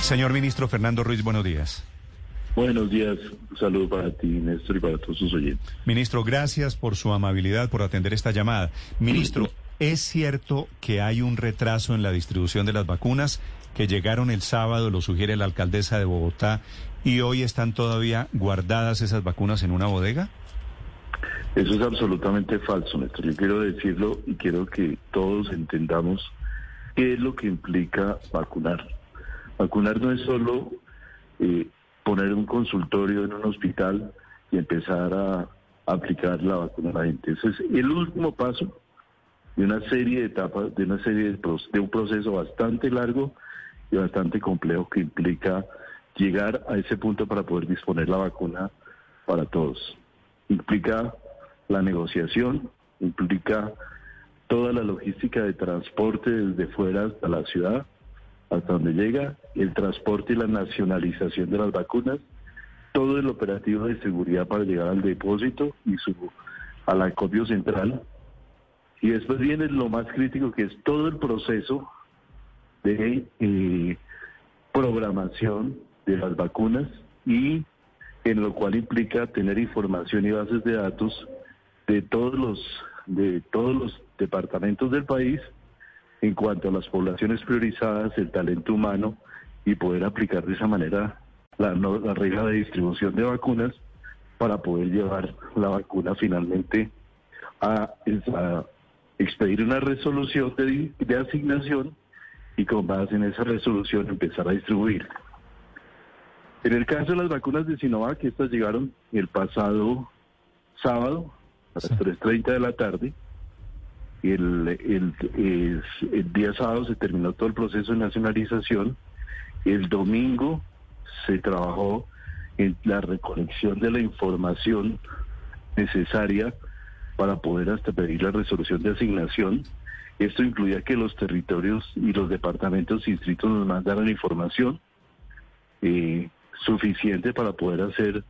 Señor ministro Fernando Ruiz, buenos días. Buenos días, un saludo para ti, Néstor, y para todos sus oyentes. Ministro, gracias por su amabilidad, por atender esta llamada. Ministro, ¿es cierto que hay un retraso en la distribución de las vacunas que llegaron el sábado, lo sugiere la alcaldesa de Bogotá, y hoy están todavía guardadas esas vacunas en una bodega? Eso es absolutamente falso, Néstor. Yo quiero decirlo y quiero que todos entendamos qué es lo que implica vacunar. Vacunar no es solo eh, poner un consultorio en un hospital y empezar a aplicar la vacuna a la gente. Ese es el último paso de una serie de etapas, de una serie de, de un proceso bastante largo y bastante complejo que implica llegar a ese punto para poder disponer la vacuna para todos. Implica la negociación, implica toda la logística de transporte desde fuera hasta la ciudad, hasta donde llega, el transporte y la nacionalización de las vacunas, todo el operativo de seguridad para llegar al depósito y su al acopio central. Y después viene lo más crítico que es todo el proceso de eh, programación de las vacunas y en lo cual implica tener información y bases de datos de todos los de todos los departamentos del país en cuanto a las poblaciones priorizadas, el talento humano y poder aplicar de esa manera la, la regla de distribución de vacunas para poder llevar la vacuna finalmente a, a expedir una resolución de, de asignación y con base en esa resolución empezar a distribuir. En el caso de las vacunas de Sinovac, estas llegaron el pasado sábado a las 3.30 de la tarde. El, el, el, día sábado se terminó todo el proceso de nacionalización. El domingo se trabajó en la recolección de la información necesaria para poder hasta pedir la resolución de asignación esto incluía que los territorios y los departamentos y distritos nos mandaran información eh, suficiente para poder hacer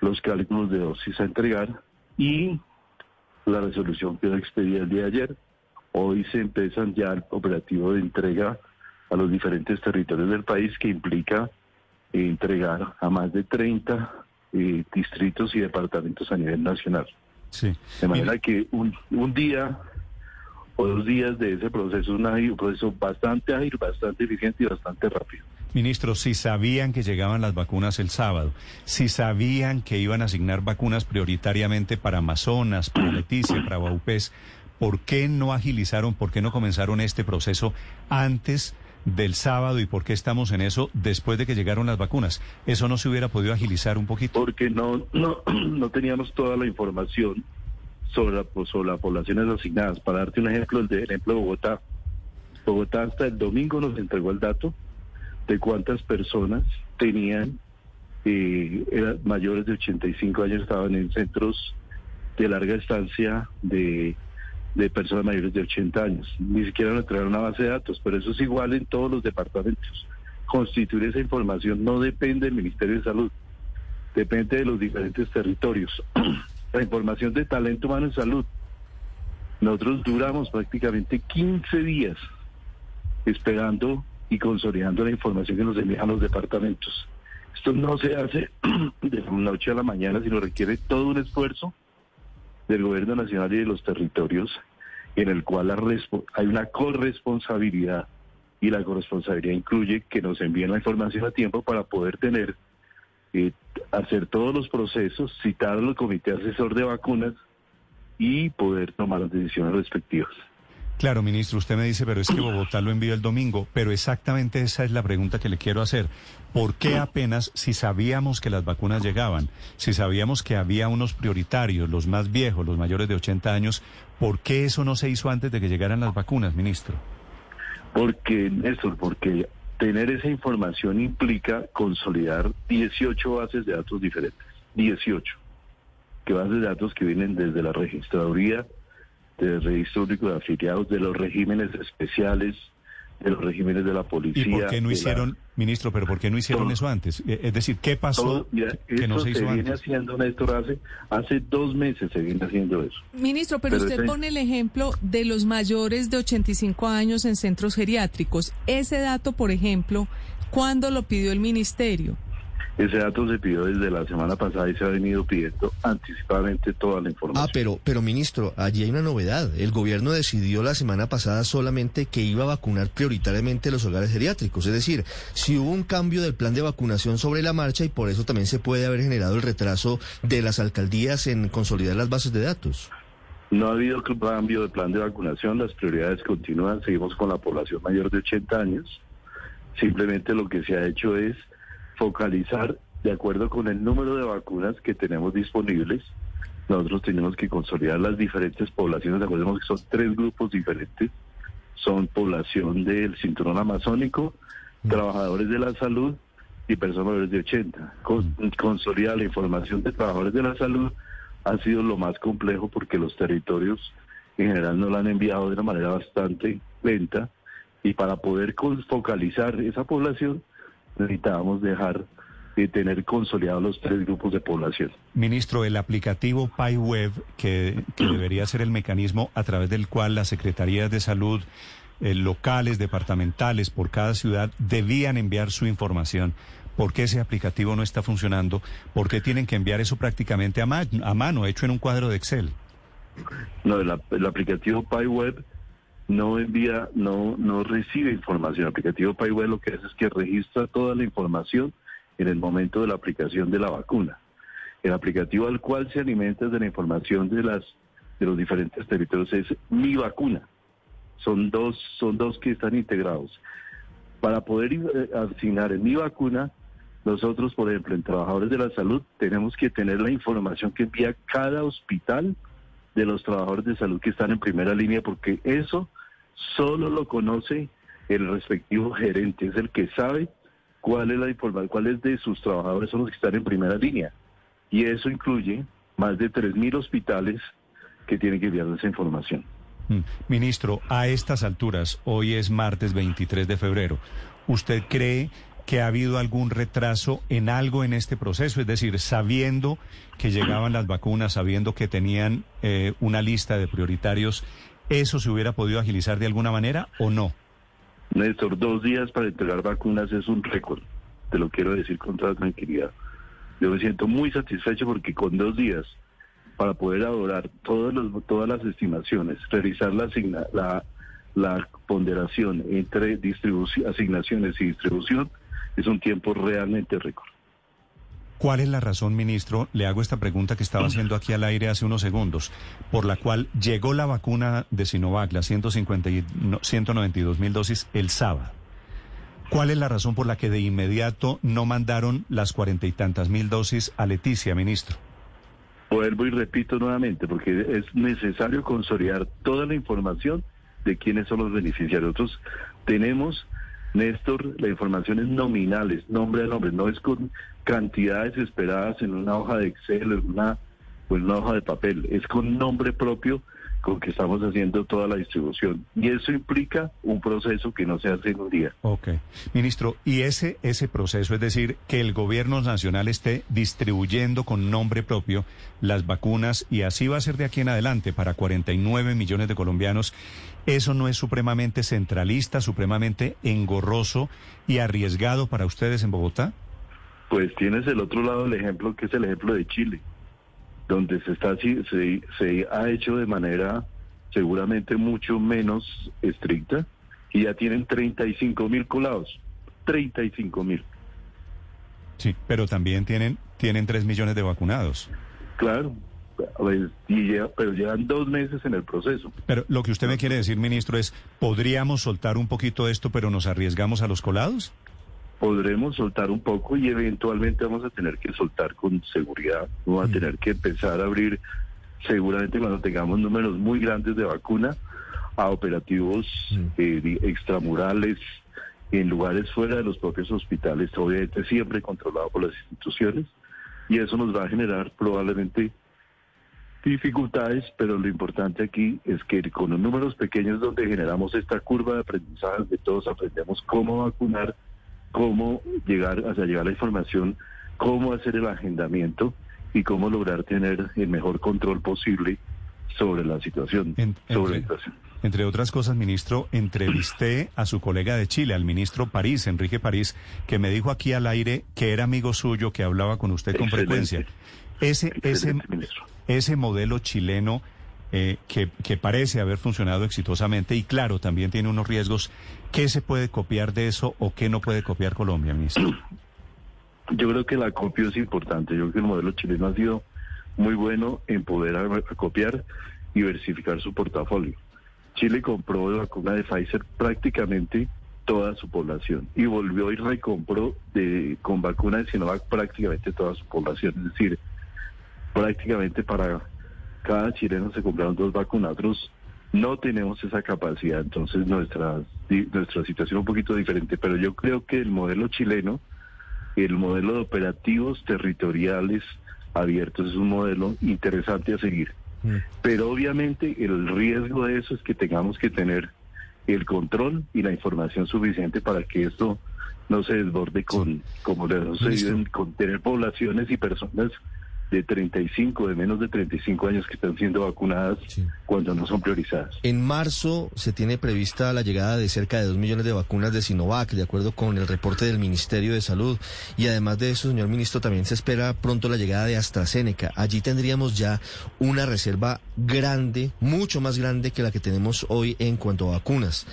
los cálculos de dosis a entregar y la resolución quedó expedida el día de ayer. Hoy se empiezan ya el operativo de entrega a los diferentes territorios del país que implica eh, entregar a más de 30 eh, distritos y departamentos a nivel nacional. Sí. De manera que un, un día o dos días de ese proceso, un proceso bastante ágil, bastante eficiente y bastante rápido. Ministro, si sabían que llegaban las vacunas el sábado, si sabían que iban a asignar vacunas prioritariamente para Amazonas, para Leticia, para Baupés, ¿por qué no agilizaron, por qué no comenzaron este proceso antes del sábado y por qué estamos en eso después de que llegaron las vacunas? ¿Eso no se hubiera podido agilizar un poquito? Porque no, no, no teníamos toda la información sobre, la, pues, sobre las poblaciones asignadas. Para darte un ejemplo, el de ejemplo de Bogotá. Bogotá hasta el domingo nos entregó el dato de cuántas personas tenían eh, mayores de 85 años, estaban en centros de larga estancia de, de personas mayores de 80 años. Ni siquiera nos entregaron una base de datos, pero eso es igual en todos los departamentos. Constituir esa información no depende del Ministerio de Salud, depende de los diferentes territorios. la información de talento humano en salud. Nosotros duramos prácticamente 15 días esperando y consolidando la información que nos envían los departamentos. Esto no se hace de la noche a la mañana, sino requiere todo un esfuerzo del gobierno nacional y de los territorios, en el cual hay una corresponsabilidad y la corresponsabilidad incluye que nos envíen la información a tiempo para poder tener eh, hacer todos los procesos, citar al comité asesor de vacunas y poder tomar las decisiones respectivas. Claro, ministro, usted me dice, pero es que Bogotá lo envió el domingo, pero exactamente esa es la pregunta que le quiero hacer. ¿Por qué apenas, si sabíamos que las vacunas llegaban, si sabíamos que había unos prioritarios, los más viejos, los mayores de 80 años, ¿por qué eso no se hizo antes de que llegaran las vacunas, ministro? Porque, Néstor, porque tener esa información implica consolidar 18 bases de datos diferentes. 18. Que bases de datos que vienen desde la registraduría, del registro único de afiliados, de los regímenes especiales, de los regímenes de la policía. ¿Y por qué no la- hicieron, ministro, pero por qué no hicieron Todo. eso antes? Eh, Es decir, ¿qué pasó todo- mira, que no se hizo viene antes? haciendo, Néstor, hace, hace dos meses se viene haciendo eso. Ministro, pero, Pero usted ese- pone el ejemplo de los mayores de 85 años en centros geriátricos. Ese dato, por ejemplo, ¿cuándo lo pidió el ministerio? Ese dato se pidió desde la semana pasada y se ha venido pidiendo anticipadamente toda la información. Ah, pero, pero ministro, allí hay una novedad. El gobierno decidió la semana pasada solamente que iba a vacunar prioritariamente los hogares geriátricos. Es decir, si hubo un cambio del plan de vacunación sobre la marcha y por eso también se puede haber generado el retraso de las alcaldías en consolidar las bases de datos. No ha habido cambio de plan de vacunación, las prioridades continúan, seguimos con la población mayor de 80 años. Simplemente lo que se ha hecho es focalizar de acuerdo con el número de vacunas que tenemos disponibles. Nosotros tenemos que consolidar las diferentes poblaciones, recordemos que son tres grupos diferentes. Son población del cinturón amazónico, trabajadores de la salud y personas mayores de 80. Con- consolidar la información de trabajadores de la salud ha sido lo más complejo porque los territorios en general no la han enviado de una manera bastante lenta y para poder focalizar esa población necesitábamos dejar de tener consolidados los tres grupos de población. Ministro, el aplicativo PyWeb, que, que debería ser el mecanismo a través del cual las secretarías de salud eh, locales, departamentales, por cada ciudad, debían enviar su información. ¿Por qué ese aplicativo no está funcionando? ¿Por qué tienen que enviar eso prácticamente a, ma- a mano, hecho en un cuadro de Excel? No, el, el aplicativo PyWeb no envía, no, no recibe información. El aplicativo PyWeb lo que hace es que registra toda la información en el momento de la aplicación de la vacuna. El aplicativo al cual se alimenta de la información de las de los diferentes territorios es Mi Vacuna. Son dos, son dos que están integrados. Para poder eh, asignar en Mi Vacuna, nosotros, por ejemplo, en trabajadores de la salud, tenemos que tener la información que envía cada hospital de los trabajadores de salud que están en primera línea, porque eso solo lo conoce el respectivo gerente, es el que sabe cuál es la información, cuáles de sus trabajadores son los que están en primera línea. Y eso incluye más de 3.000 hospitales que tienen que enviar esa información. Mm. Ministro, a estas alturas, hoy es martes 23 de febrero, ¿usted cree que ha habido algún retraso en algo en este proceso? Es decir, sabiendo que llegaban las vacunas, sabiendo que tenían eh, una lista de prioritarios, ¿eso se hubiera podido agilizar de alguna manera o no? Néstor, dos días para entregar vacunas es un récord, te lo quiero decir con toda tranquilidad. Yo me siento muy satisfecho porque con dos días, para poder adorar todas las estimaciones, realizar la, la, ponderación entre asignaciones y distribución, es un tiempo realmente récord. ¿Cuál es la razón, ministro? Le hago esta pregunta que estaba haciendo aquí al aire hace unos segundos, por la cual llegó la vacuna de Sinovac, la 150 y no, 192 mil dosis, el sábado. ¿Cuál es la razón por la que de inmediato no mandaron las cuarenta y tantas mil dosis a Leticia, ministro? Vuelvo y repito nuevamente, porque es necesario consolidar toda la información de quiénes son los beneficiarios. Nosotros tenemos, Néstor, la información es nominales, nombre a nombre, no es con cantidades esperadas en una hoja de Excel, en una, o en una hoja de papel, es con nombre propio con que estamos haciendo toda la distribución. Y eso implica un proceso que no se hace en un día. Ok. Ministro, ¿y ese, ese proceso, es decir, que el gobierno nacional esté distribuyendo con nombre propio las vacunas y así va a ser de aquí en adelante para 49 millones de colombianos, ¿eso no es supremamente centralista, supremamente engorroso y arriesgado para ustedes en Bogotá? Pues tienes el otro lado del ejemplo, que es el ejemplo de Chile, donde se está se, se ha hecho de manera seguramente mucho menos estricta y ya tienen 35 mil colados, 35 mil. Sí, pero también tienen, tienen 3 millones de vacunados. Claro, pues, y pero llevan dos meses en el proceso. Pero lo que usted me quiere decir, ministro, es, ¿podríamos soltar un poquito esto, pero nos arriesgamos a los colados? Podremos soltar un poco y eventualmente vamos a tener que soltar con seguridad. Vamos a tener que empezar a abrir seguramente cuando tengamos números muy grandes de vacuna a operativos eh, di- extramurales en lugares fuera de los propios hospitales, obviamente siempre controlado por las instituciones, y eso nos va a generar probablemente dificultades, pero lo importante aquí es que con los números pequeños donde generamos esta curva de aprendizaje, de todos aprendemos cómo vacunar, cómo llegar, hasta llegar la información, cómo hacer el agendamiento y cómo lograr tener el mejor control posible sobre la situación. sobre la situación. Entre otras cosas, ministro, entrevisté a su colega de Chile, al ministro París, Enrique París, que me dijo aquí al aire que era amigo suyo, que hablaba con usted con frecuencia. Ese, ese, ese modelo chileno eh, que, parece haber funcionado exitosamente y claro, también tiene unos riesgos, ¿qué se puede copiar de eso o qué no puede copiar Colombia, ministro? Yo creo que la copia es importante. Yo creo que el modelo chileno ha sido muy bueno en poder copiar y diversificar su portafolio. Chile compró de vacuna de Pfizer prácticamente toda su población y volvió y recompró de, con vacuna de Sinovac prácticamente toda su población. Es decir, prácticamente para cada chileno se compraron dos vacunas. Otros no tenemos esa capacidad, entonces nuestra, nuestra situación es un poquito diferente, pero yo creo que el modelo chileno, el modelo de operativos territoriales abiertos es un modelo interesante a seguir. Mm. Pero obviamente el riesgo de eso es que tengamos que tener el control y la información suficiente para que esto no se desborde con, como le ha sucedido, con tener poblaciones y personas de 35, de menos de 35 años que están siendo vacunadas cuando no son priorizadas. En marzo se tiene prevista la llegada de cerca de 2 millones de vacunas de Sinovac, de acuerdo con el reporte del Ministerio de Salud. Y además de eso, señor ministro, también se espera pronto la llegada de AstraZeneca. Allí tendríamos ya una reserva grande, mucho más grande que la que tenemos hoy en cuanto a vacunas.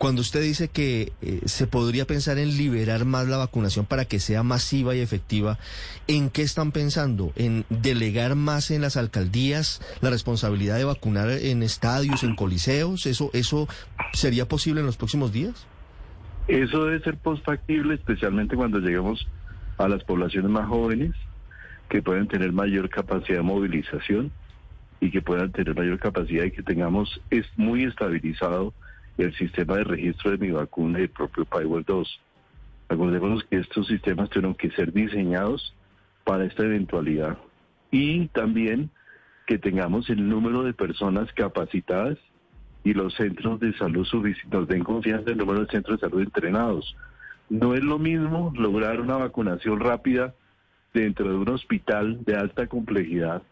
Cuando usted dice que eh, se podría pensar en liberar más la vacunación para que sea masiva y efectiva, ¿en qué están pensando? ¿En delegar más en las alcaldías la responsabilidad de vacunar en estadios, en coliseos? ¿Eso, eso sería posible en los próximos días? Eso debe ser postfactible, especialmente cuando lleguemos a las poblaciones más jóvenes, que pueden tener mayor capacidad de movilización y que puedan tener mayor capacidad y que tengamos es muy estabilizado el sistema de registro de mi vacuna y el propio Pywell 2. Acordémonos que estos sistemas tienen que ser diseñados para esta eventualidad y también que tengamos el número de personas capacitadas y los centros de salud nos den confianza el número de centros de salud entrenados. No es lo mismo lograr una vacunación rápida dentro de un hospital de alta complejidad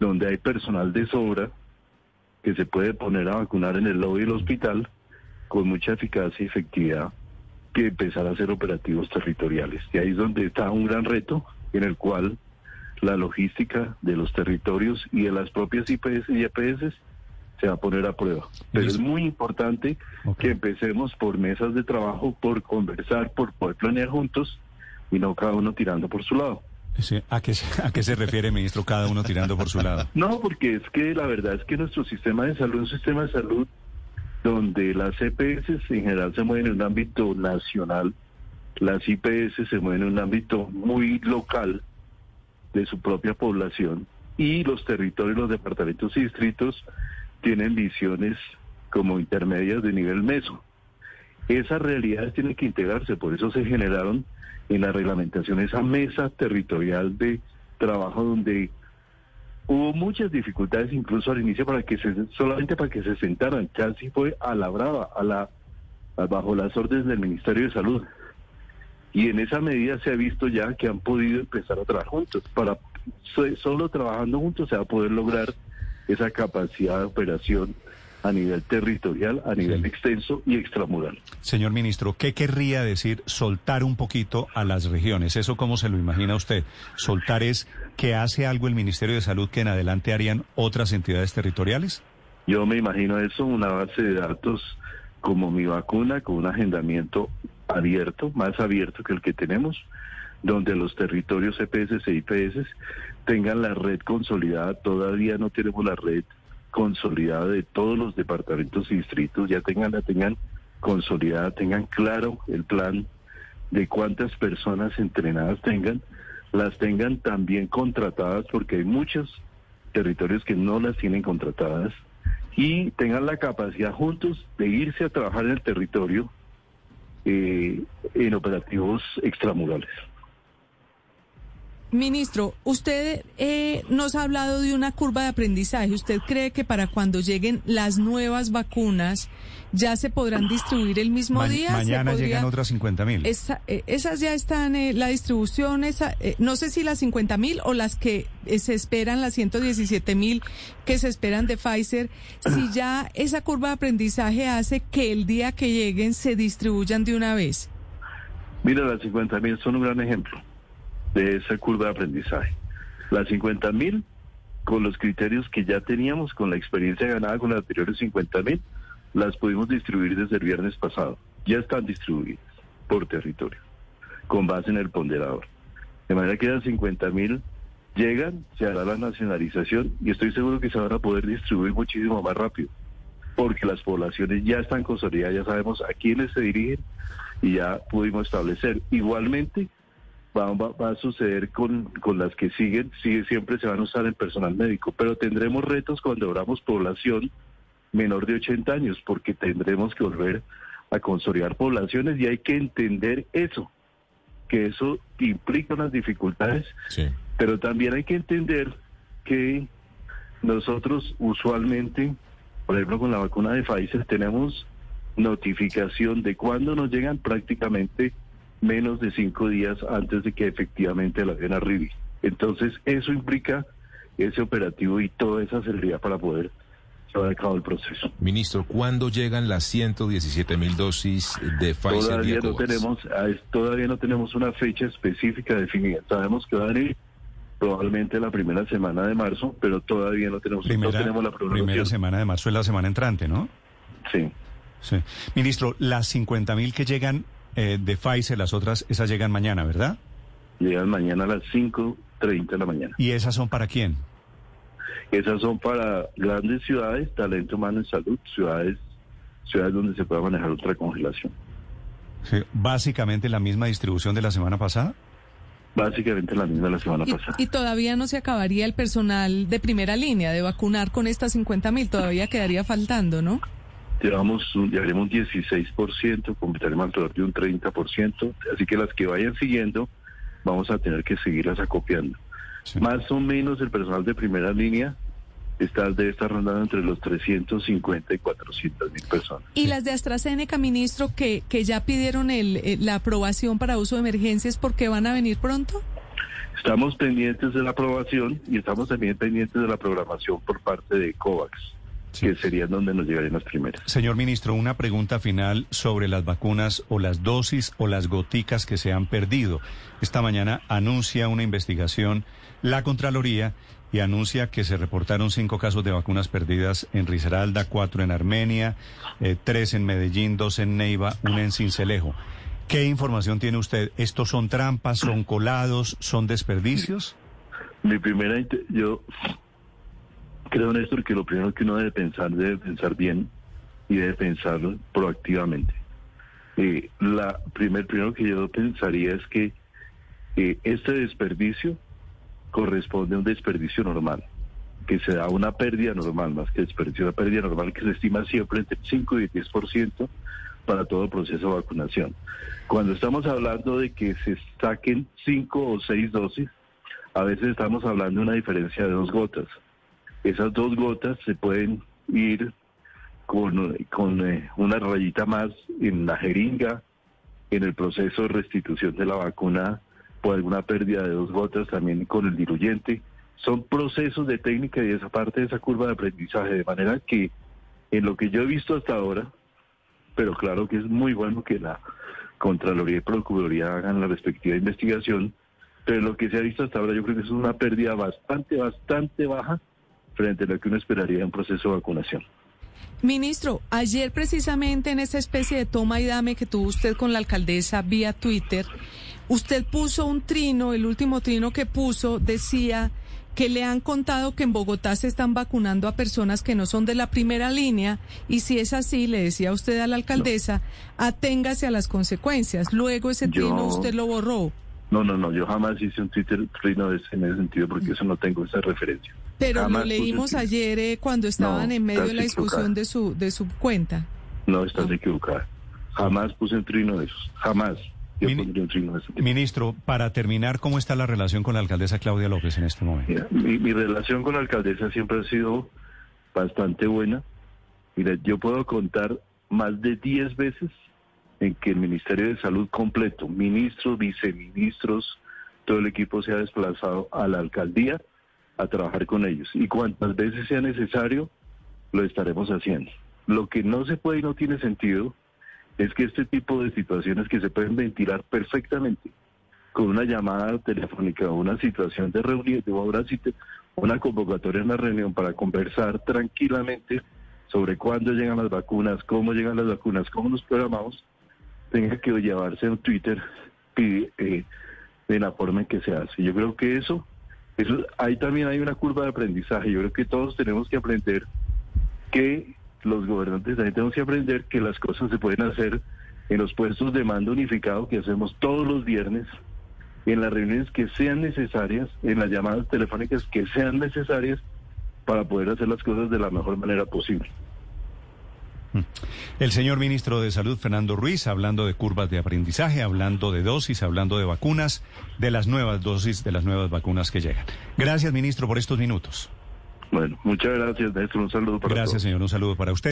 donde hay personal de sobra que se puede poner a vacunar en el lobby del hospital con mucha eficacia y efectividad que empezar a hacer operativos territoriales. Y ahí es donde está un gran reto en el cual la logística de los territorios y de las propias IPS y EPS se va a poner a prueba. Pero es muy importante que empecemos por mesas de trabajo, por conversar, por poder planear juntos y no cada uno tirando por su lado. ¿a, qué, ¿A qué se refiere, ministro, cada uno tirando por su lado? No, porque es que la verdad es que nuestro sistema de salud es un sistema de salud donde las EPS en general se mueven en un ámbito nacional, las IPS se mueven en un ámbito muy local de su propia población y los territorios, los departamentos y distritos tienen visiones como intermedias de nivel meso. Esas realidades tienen que integrarse, por eso se generaron en la reglamentación esa mesa territorial de trabajo donde Hubo muchas dificultades incluso al inicio para que se, solamente para que se sentaran, casi fue a la brava, a la, bajo las órdenes del Ministerio de Salud. Y en esa medida se ha visto ya que han podido empezar a trabajar juntos. Para solo trabajando juntos se va a poder lograr esa capacidad de operación a nivel territorial, a nivel extenso y extramural. Señor ministro, ¿qué querría decir soltar un poquito a las regiones? ¿Eso cómo se lo imagina usted? ¿Soltar es que hace algo el Ministerio de Salud que en adelante harían otras entidades territoriales? Yo me imagino eso, una base de datos como mi vacuna, con un agendamiento abierto, más abierto que el que tenemos, donde los territorios EPS e IPS tengan la red consolidada. Todavía no tenemos la red consolidada de todos los departamentos y distritos, ya tengan la tengan consolidada, tengan claro el plan de cuántas personas entrenadas tengan, las tengan también contratadas, porque hay muchos territorios que no las tienen contratadas, y tengan la capacidad juntos de irse a trabajar en el territorio eh, en operativos extramurales. Ministro, usted eh, nos ha hablado de una curva de aprendizaje. ¿Usted cree que para cuando lleguen las nuevas vacunas ya se podrán distribuir el mismo Ma- día? ¿Se mañana podría- llegan otras 50 mil. Esa- eh, esas ya están, eh, la distribución, esa, eh, no sé si las 50 mil o las que eh, se esperan, las 117 mil que se esperan de Pfizer, si ya esa curva de aprendizaje hace que el día que lleguen se distribuyan de una vez. Mira, las 50 mil son un gran ejemplo de esa curva de aprendizaje. Las 50 mil, con los criterios que ya teníamos, con la experiencia ganada con las anteriores 50 mil, las pudimos distribuir desde el viernes pasado. Ya están distribuidas por territorio, con base en el ponderador. De manera que las 50 mil llegan, se hará la nacionalización y estoy seguro que se van a poder distribuir muchísimo más rápido, porque las poblaciones ya están consolidadas, ya sabemos a quiénes se dirigen y ya pudimos establecer. Igualmente, va, va- va a suceder con, con las que siguen, sí, siempre se van a usar en personal médico, pero tendremos retos cuando abramos población menor de 80 años, porque tendremos que volver a consolidar poblaciones y hay que entender eso, que eso implica unas dificultades, Sí. pero también hay que entender que nosotros usualmente, por ejemplo con la vacuna de Pfizer, tenemos notificación de cuándo nos llegan prácticamente menos de cinco días antes de que efectivamente la avión arribe. Entonces eso implica ese operativo y toda esa celeridad para poder llevar a cabo el proceso. Ministro, ¿cuándo llegan las 117 mil dosis de Pfizer Todavía vía no tenemos, ah, es- todavía no tenemos una fecha específica definida. Sabemos que va a venir probablemente la primera semana de marzo, pero todavía no tenemos, no Primera, tenemos la primera semana de marzo es la semana entrante, ¿no? Sí. Sí. Ministro, las 50 mil que llegan eh, de Pfizer, las otras, esas llegan mañana, ¿verdad? Llegan mañana a las 5.30 de la mañana. ¿Y esas son para quién? Esas son para grandes ciudades, talento humano en salud, ciudades, ciudades donde se pueda manejar otra congelación. Sí, Básicamente la misma distribución de la semana pasada. Básicamente la misma de la semana Y, pasada. y todavía no se acabaría el personal de primera línea de vacunar con estas 50 mil, todavía quedaría faltando, ¿no? Llevamos un, llevaremos un 16%, completaremos alrededor de un 30%, así que las que vayan siguiendo vamos a tener que seguirlas acopiando. Sí. Más o menos el personal de primera línea está, debe estar rondando entre los 350 y 400 mil personas. Y las de AstraZeneca, ministro, que, que ya pidieron el, eh, la aprobación para uso de emergencias, ¿por qué van a venir pronto? Estamos pendientes de la aprobación y estamos también pendientes de la programación por parte de COVAX, Sí. que serían donde nos llegarían las primeras. Señor ministro, una pregunta final sobre las vacunas o las dosis o las goticas que se han perdido. Esta mañana anuncia una investigación la Contraloría y anuncia que se reportaron cinco casos de vacunas perdidas en Risaralda, cuatro en Armenia, eh, tres en Medellín, dos en Neiva, una en Cincelejo. ¿Qué información tiene usted? ¿Estos son trampas, son colados, son desperdicios? Mi primera, yo creo, Néstor, que lo primero que uno debe pensar, debe pensar bien y debe pensarlo proactivamente. Eh, la primer, primero que yo pensaría es que eh, este desperdicio corresponde a un desperdicio normal, que se da una pérdida normal, más que desperdicio, una pérdida normal que se estima siempre entre el 5 y el 10% para todo proceso de vacunación. Cuando estamos hablando de que se saquen 5 o 6 dosis, a veces estamos hablando de una diferencia de dos gotas. Esas dos gotas se pueden ir con, con eh, una rayita más en la jeringa, en el proceso de restitución de la vacuna por alguna pérdida de dos gotas, también con el diluyente. Son procesos de técnica y esa parte de esa curva de aprendizaje, de manera que en lo que yo he visto hasta ahora, pero claro que es muy bueno que la Contraloría y Procuraduría hagan la respectiva investigación, pero lo que se ha visto hasta ahora yo creo que es una pérdida bastante, bastante baja frente a lo que uno esperaría en un proceso de vacunación. Ministro, ayer precisamente en esa especie de toma y dame que tuvo usted con la alcaldesa vía Twitter, usted puso un trino, el último trino que puso decía que le han contado que en Bogotá se están vacunando a personas que no son de la primera línea y si es así, le decía usted a la alcaldesa, aténgase a las consecuencias. Luego ese Yo- trino usted lo borró. No, no, no, yo jamás hice un Twitter trino de ese- en ese sentido porque eso no tengo esa referencia. Pero Jamás lo leímos ayer eh, cuando estaban No, en medio de la discusión de su, de su cuenta. No, estás equivocada. Jamás puse un trino de esos, jamás. Yo pondría un trino de ese tipo. Ministro, para terminar, ¿cómo está la relación con la alcaldesa Claudia López en este momento? Mira, mi, mi relación con la alcaldesa siempre ha sido bastante buena. Mira, yo puedo contar más de 10 veces en que el Ministerio de Salud completo, ministros, viceministros, todo el equipo se ha desplazado a la alcaldía a trabajar con ellos. Y cuantas veces sea necesario, lo estaremos haciendo. Lo que no se puede y no tiene sentido es que este tipo de situaciones que se pueden ventilar perfectamente con una llamada telefónica o una situación de reunión, de una, una convocatoria, una reunión para conversar tranquilamente sobre cuándo llegan las vacunas, cómo llegan las vacunas, cómo nos programamos, tenga que llevarse a un Twitter eh, de la forma en que se hace. Yo creo que eso, eso, ahí también hay una curva de aprendizaje. Yo creo que todos tenemos que aprender que los gobernantes también tenemos que aprender que las cosas se pueden hacer en los puestos de mando unificado que hacemos todos los viernes, en las reuniones que sean necesarias, en las llamadas telefónicas que sean necesarias para poder hacer las cosas de la mejor manera posible. El señor ministro de Salud, Fernando Ruiz, hablando de curvas de aprendizaje, hablando de dosis, hablando de vacunas, de las nuevas dosis, de las nuevas vacunas que llegan. Gracias, ministro, por estos minutos. Bueno, muchas gracias, Néstor. Un saludo para todos. Gracias, señor. Un saludo para usted.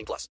18 plus.